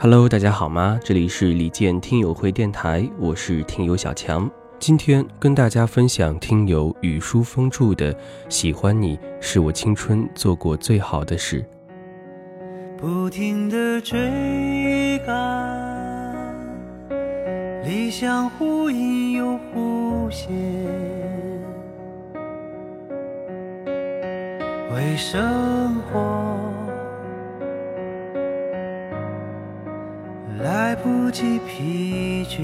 Hello，大家好吗？这里是李健听友会电台，我是听友小强。今天跟大家分享听友雨书风著的《喜欢你是我青春做过最好的事》。不停的追赶，理想忽隐又忽现，为生活来不及疲倦。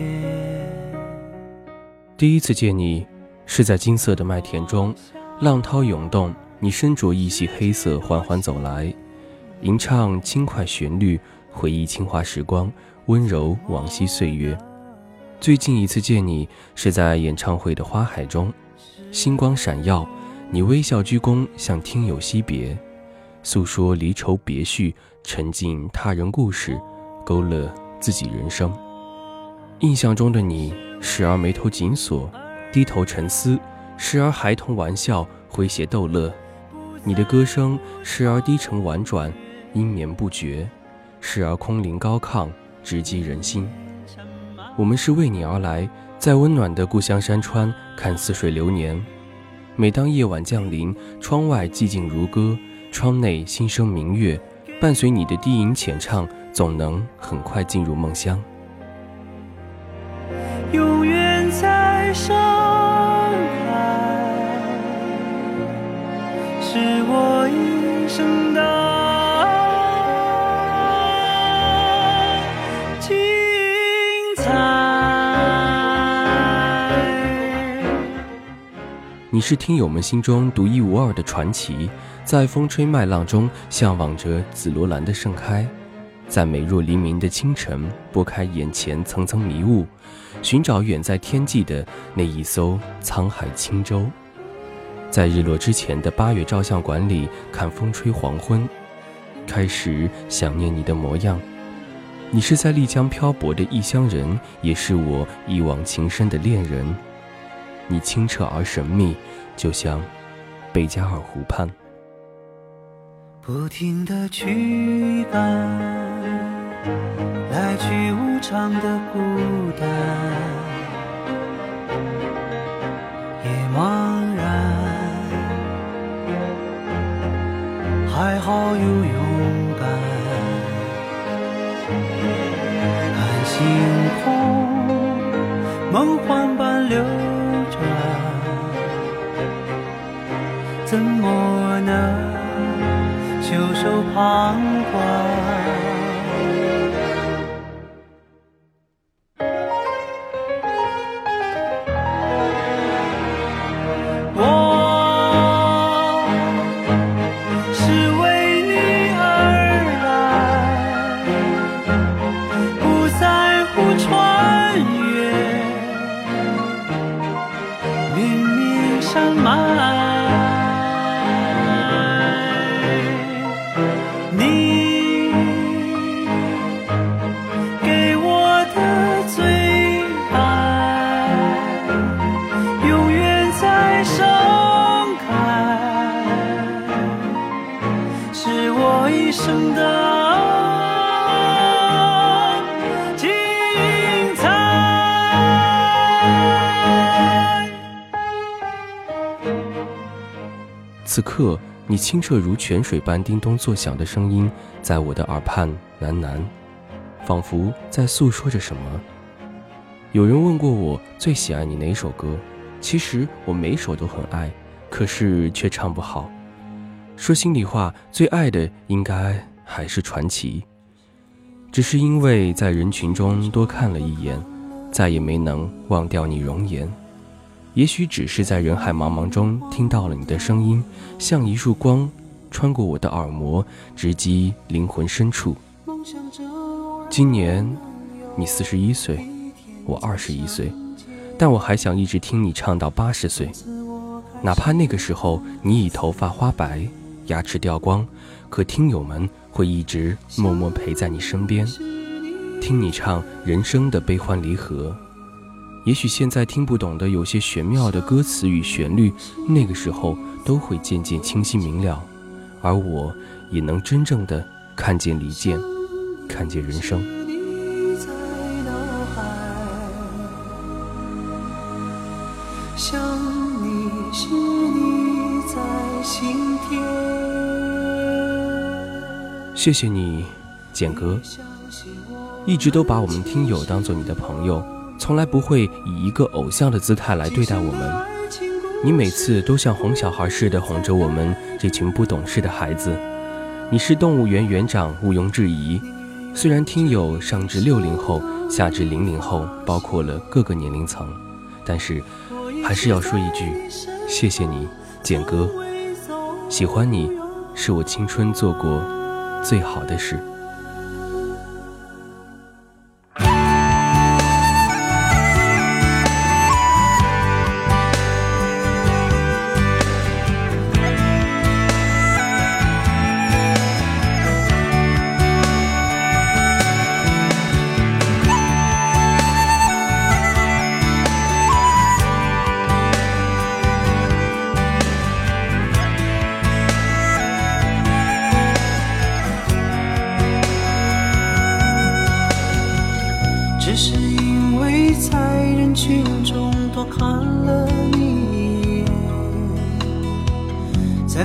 第一次见你，是在金色的麦田中，浪涛涌动，你身着一袭黑色，缓缓走来。吟唱轻快旋律，回忆清华时光，温柔往昔岁月。最近一次见你是在演唱会的花海中，星光闪耀，你微笑鞠躬向听友惜别，诉说离愁别绪，沉浸他人故事，勾勒自己人生。印象中的你，时而眉头紧锁，低头沉思；时而孩童玩笑，诙谐逗乐。你的歌声时而低沉婉转。音绵不绝，时而空灵高亢，直击人心。我们是为你而来，在温暖的故乡山川看似水流年。每当夜晚降临，窗外寂静如歌，窗内心生明月，伴随你的低吟浅唱，总能很快进入梦乡。永远在盛开，是我一生的。你是听友们心中独一无二的传奇，在风吹麦浪中向往着紫罗兰的盛开，在美若黎明的清晨拨开眼前层层迷雾，寻找远在天际的那一艘沧海轻舟，在日落之前的八月照相馆里看风吹黄昏，开始想念你的模样。你是在丽江漂泊的异乡人，也是我一往情深的恋人。你清澈而神秘，就像贝加尔湖畔。不停的驱赶，来去无常的孤单，也茫然，还好有勇敢，看星空，梦幻般流转。怎么能袖手旁观我是为你而来。不在乎穿越绵绵山脉生的此刻，你清澈如泉水般叮咚作响的声音，在我的耳畔喃喃，仿佛在诉说着什么。有人问过我最喜爱你哪首歌，其实我每首都很爱，可是却唱不好。说心里话，最爱的应该还是《传奇》，只是因为在人群中多看了一眼，再也没能忘掉你容颜。也许只是在人海茫茫中听到了你的声音，像一束光，穿过我的耳膜，直击灵魂深处。今年你四十一岁，我二十一岁，但我还想一直听你唱到八十岁，哪怕那个时候你已头发花白，牙齿掉光，可听友们会一直默默陪在你身边，听你唱人生的悲欢离合，也许现在听不懂的有些玄妙的歌词与旋律，那个时候都会渐渐清晰明了。而我也能真正的看见离间，看见人生。在脑海。想你，想你在心田。谢谢你，简哥，一直都把我们听友当做你的朋友，从来不会以一个偶像的姿态来对待我们。你每次都像哄小孩似的哄着我们这群不懂事的孩子。你是动物园园长，毋庸置疑。虽然听友上至六零后，下至零零后，包括了各个年龄层，但是还是要说一句，谢谢你，简哥。喜欢你，是我青春做过最好的事。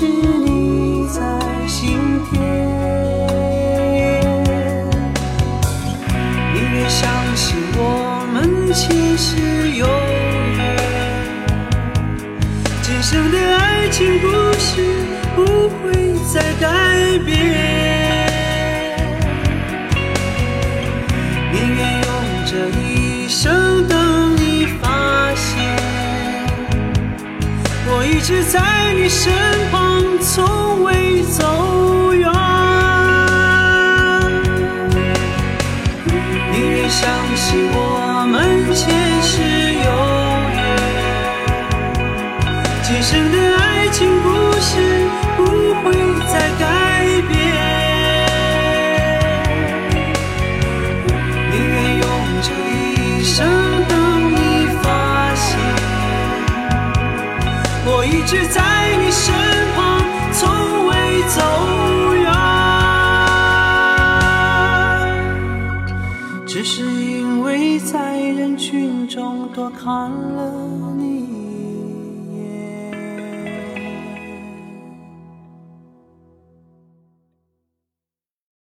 是，你在心田。宁愿相信我们前世有缘，今生的爱情故事不会再改变。宁愿用这一生等一直在你身旁，从只是因为在人群中多看了你。